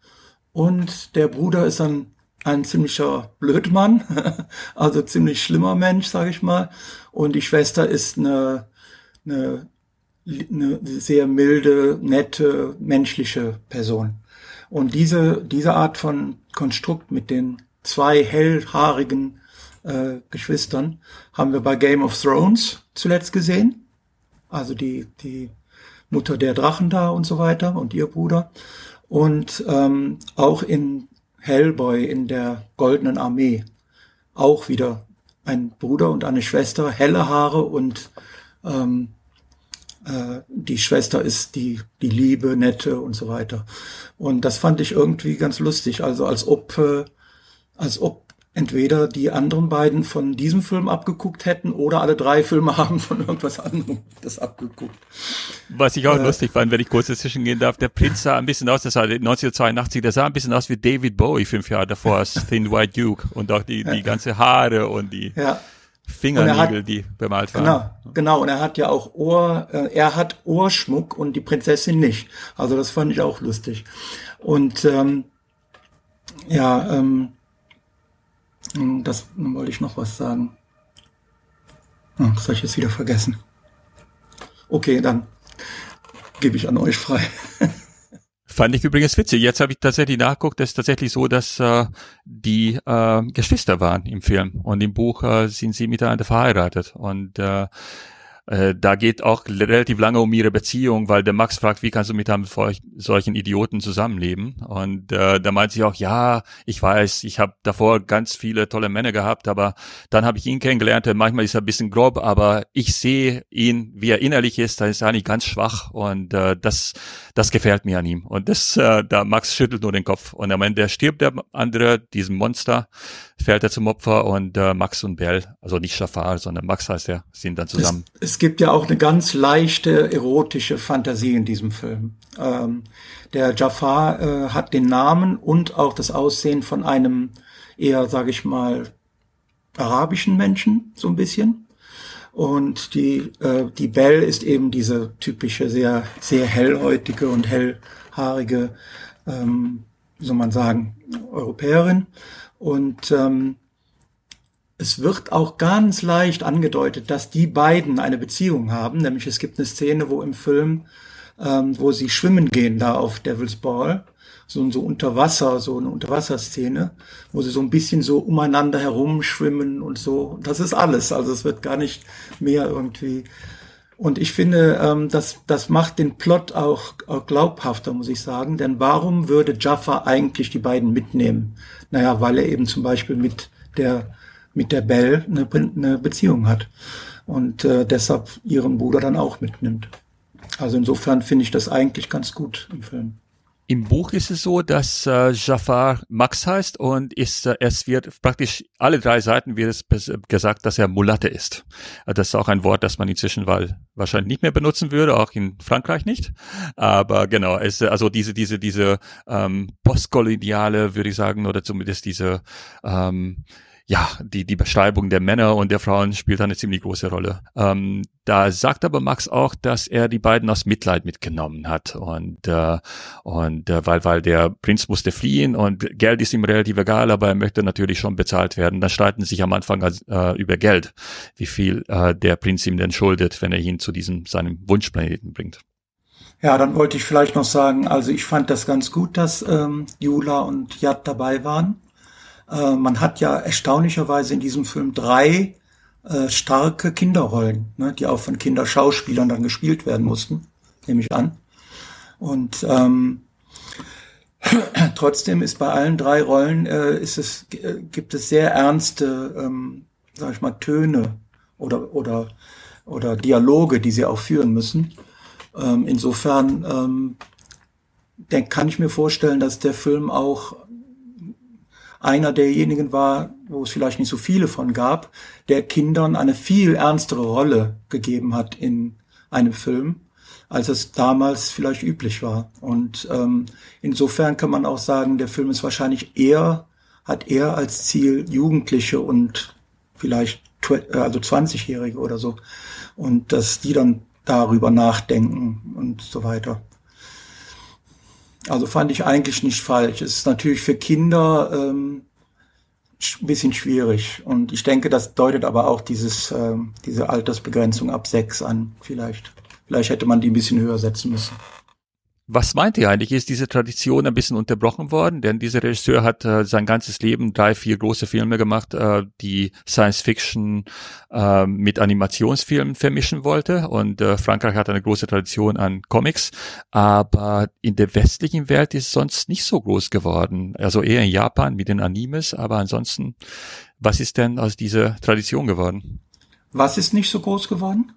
Und der Bruder ist ein ein ziemlicher Blödmann, also ziemlich schlimmer Mensch, sage ich mal. Und die Schwester ist eine, eine, eine sehr milde, nette, menschliche Person. Und diese, diese Art von Konstrukt mit den zwei hellhaarigen äh, Geschwistern haben wir bei Game of Thrones zuletzt gesehen. Also die, die Mutter der Drachen da und so weiter und ihr Bruder. Und ähm, auch in Hellboy in der Goldenen Armee. Auch wieder ein Bruder und eine Schwester, helle Haare und ähm, äh, die Schwester ist die, die Liebe, nette und so weiter. Und das fand ich irgendwie ganz lustig. Also als ob, äh, als ob entweder die anderen beiden von diesem Film abgeguckt hätten oder alle drei Filme haben von irgendwas anderem das abgeguckt. Was ich auch äh, lustig fand, wenn ich kurz dazwischen gehen darf, der Prinz sah ein bisschen aus, das war 1982, der sah ein bisschen aus wie David Bowie fünf Jahre davor als Thin White Duke und auch die, die ganze Haare und die ja. Fingernägel, hat, die bemalt waren. Genau, genau. Und er hat ja auch Ohr, äh, er hat Ohrschmuck und die Prinzessin nicht. Also das fand ich auch lustig. Und ähm, ja, ähm, hm, das wollte ich noch was sagen. Oh, das ich jetzt wieder vergessen. Okay, dann gebe ich an euch frei. Fand ich übrigens witzig. Jetzt habe ich tatsächlich nachgeguckt, es ist tatsächlich so, dass äh, die äh, Geschwister waren im Film und im Buch äh, sind sie miteinander verheiratet. Und äh, äh, da geht auch relativ lange um ihre Beziehung, weil der Max fragt, wie kannst du mit einem solchen Idioten zusammenleben? Und äh, da meint sie auch, ja, ich weiß, ich habe davor ganz viele tolle Männer gehabt, aber dann habe ich ihn kennengelernt. Manchmal ist er ein bisschen grob, aber ich sehe ihn, wie er innerlich ist, da ist er eigentlich ganz schwach und äh, das, das gefällt mir an ihm. Und das, äh, da Max schüttelt nur den Kopf und am Ende stirbt der andere, diesem Monster, fällt er zum Opfer und äh, Max und Bell, also nicht Schafar, sondern Max heißt er, sind dann zusammen. Es, es gibt ja auch eine ganz leichte erotische Fantasie in diesem Film. Ähm, der Jafar äh, hat den Namen und auch das Aussehen von einem eher, sage ich mal, arabischen Menschen, so ein bisschen. Und die, äh, die Belle ist eben diese typische, sehr, sehr hellhäutige und hellhaarige, ähm, soll man sagen, Europäerin. Und ähm, es wird auch ganz leicht angedeutet, dass die beiden eine Beziehung haben. Nämlich es gibt eine Szene, wo im Film, ähm, wo sie schwimmen gehen da auf Devil's Ball, so, so unter Wasser, so eine Unterwasserszene, wo sie so ein bisschen so umeinander herumschwimmen und so. Das ist alles. Also es wird gar nicht mehr irgendwie. Und ich finde, ähm, das, das macht den Plot auch, auch glaubhafter, muss ich sagen. Denn warum würde Jaffa eigentlich die beiden mitnehmen? Naja, weil er eben zum Beispiel mit der mit der Belle eine, eine Beziehung hat und äh, deshalb ihren Bruder dann auch mitnimmt. Also insofern finde ich das eigentlich ganz gut im Film. Im Buch ist es so, dass äh, Jafar Max heißt und ist, äh, es wird praktisch alle drei Seiten wird es gesagt, dass er Mulatte ist. Äh, das ist auch ein Wort, das man inzwischen wahrscheinlich nicht mehr benutzen würde, auch in Frankreich nicht. Aber genau, es also diese diese diese ähm, postkoloniale, würde ich sagen, oder zumindest diese ähm, ja, die, die Beschreibung der Männer und der Frauen spielt eine ziemlich große Rolle. Ähm, da sagt aber Max auch, dass er die beiden aus Mitleid mitgenommen hat und, äh, und äh, weil, weil der Prinz musste fliehen und Geld ist ihm relativ egal, aber er möchte natürlich schon bezahlt werden. Dann streiten sich am Anfang äh, über Geld, wie viel äh, der Prinz ihm denn schuldet, wenn er ihn zu diesem, seinem Wunschplaneten bringt. Ja, dann wollte ich vielleicht noch sagen, also ich fand das ganz gut, dass ähm, Jula und Yad dabei waren. Äh, man hat ja erstaunlicherweise in diesem Film drei äh, starke Kinderrollen, ne, die auch von Kinderschauspielern dann gespielt werden mussten, nehme ich an. Und ähm, trotzdem ist bei allen drei Rollen äh, ist es, äh, gibt es sehr ernste, ähm, sag ich mal, Töne oder, oder, oder Dialoge, die sie auch führen müssen. Ähm, insofern ähm, denk, kann ich mir vorstellen, dass der Film auch einer derjenigen war, wo es vielleicht nicht so viele von gab, der Kindern eine viel ernstere Rolle gegeben hat in einem Film, als es damals vielleicht üblich war. Und ähm, insofern kann man auch sagen, der Film ist wahrscheinlich eher, hat eher als Ziel Jugendliche und vielleicht äh, also 20-Jährige oder so. Und dass die dann darüber nachdenken und so weiter. Also fand ich eigentlich nicht falsch. Es ist natürlich für Kinder, ähm, ein bisschen schwierig. Und ich denke, das deutet aber auch dieses, äh, diese Altersbegrenzung ab sechs an, vielleicht. Vielleicht hätte man die ein bisschen höher setzen müssen. Was meint ihr eigentlich? Ist diese Tradition ein bisschen unterbrochen worden? Denn dieser Regisseur hat äh, sein ganzes Leben drei, vier große Filme gemacht, äh, die Science Fiction äh, mit Animationsfilmen vermischen wollte. Und äh, Frankreich hat eine große Tradition an Comics, aber in der westlichen Welt ist es sonst nicht so groß geworden. Also eher in Japan mit den Animes, aber ansonsten, was ist denn aus dieser Tradition geworden? Was ist nicht so groß geworden?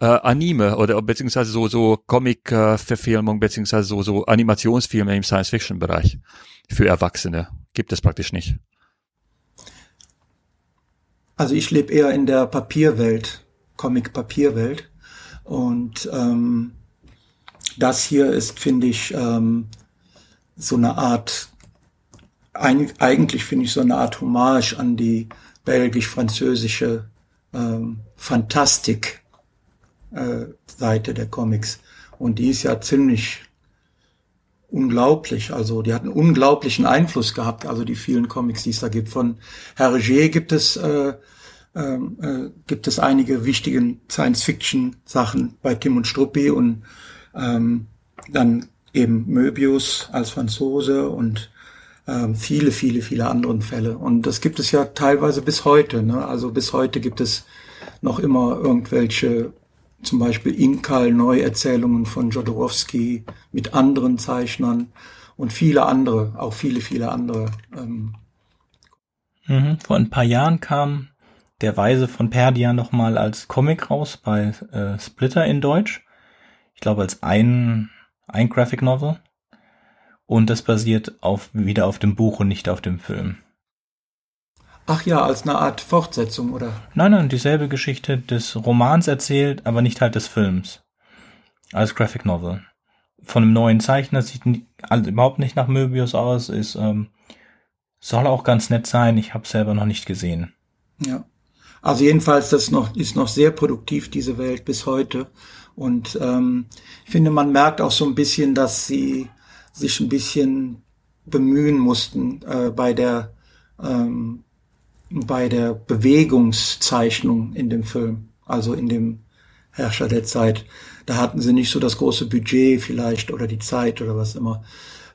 Äh, Anime oder beziehungsweise so so Comic-Verfilmung beziehungsweise so so Animationsfilme im Science-Fiction-Bereich für Erwachsene gibt es praktisch nicht. Also ich lebe eher in der Papierwelt, Comic-Papierwelt und ähm, das hier ist, finde ich, ähm, so eine Art, eigentlich finde ich so eine Art Hommage an die belgisch-französische ähm, Fantastik äh, Seite der Comics. Und die ist ja ziemlich unglaublich. Also die hat einen unglaublichen Einfluss gehabt. Also die vielen Comics, die es da gibt. Von Hergé gibt es äh, ähm, äh, gibt es einige wichtige Science-Fiction-Sachen bei Tim und Struppi und ähm, dann eben Möbius als Franzose und ähm, viele, viele, viele anderen Fälle. Und das gibt es ja teilweise bis heute. Ne? Also bis heute gibt es noch immer irgendwelche zum Beispiel Inkal Neuerzählungen von Jodorowsky mit anderen Zeichnern und viele andere, auch viele, viele andere. Ähm. Mhm. Vor ein paar Jahren kam Der Weise von Perdia nochmal als Comic raus bei äh, Splitter in Deutsch. Ich glaube als ein, ein Graphic Novel. Und das basiert auf, wieder auf dem Buch und nicht auf dem Film. Ach ja, als eine Art Fortsetzung, oder? Nein, nein, dieselbe Geschichte des Romans erzählt, aber nicht halt des Films. Als Graphic Novel. Von einem neuen Zeichner, sieht nie, also überhaupt nicht nach Möbius aus, ist, ähm, soll auch ganz nett sein, ich habe selber noch nicht gesehen. Ja. Also jedenfalls, das noch, ist noch sehr produktiv, diese Welt bis heute. Und ähm, ich finde, man merkt auch so ein bisschen, dass sie sich ein bisschen bemühen mussten äh, bei der ähm, bei der Bewegungszeichnung in dem Film, also in dem Herrscher der Zeit. Da hatten sie nicht so das große Budget vielleicht oder die Zeit oder was immer.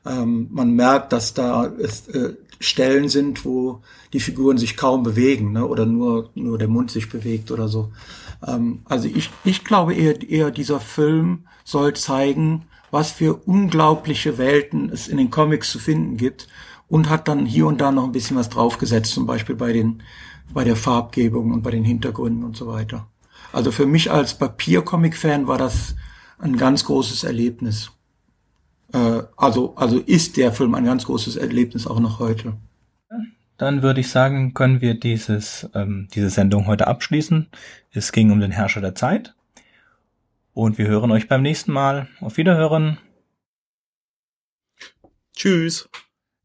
Ähm, man merkt, dass da äh, Stellen sind, wo die Figuren sich kaum bewegen ne? oder nur, nur der Mund sich bewegt oder so. Ähm, also ich, ich glaube eher, eher dieser Film soll zeigen, was für unglaubliche Welten es in den Comics zu finden gibt und hat dann hier und da noch ein bisschen was draufgesetzt, zum Beispiel bei den, bei der Farbgebung und bei den Hintergründen und so weiter. Also für mich als Papiercomic-Fan war das ein ganz großes Erlebnis. Äh, also, also ist der Film ein ganz großes Erlebnis auch noch heute. Dann würde ich sagen, können wir dieses, ähm, diese Sendung heute abschließen. Es ging um den Herrscher der Zeit. Und wir hören euch beim nächsten Mal. Auf Wiederhören. Tschüss.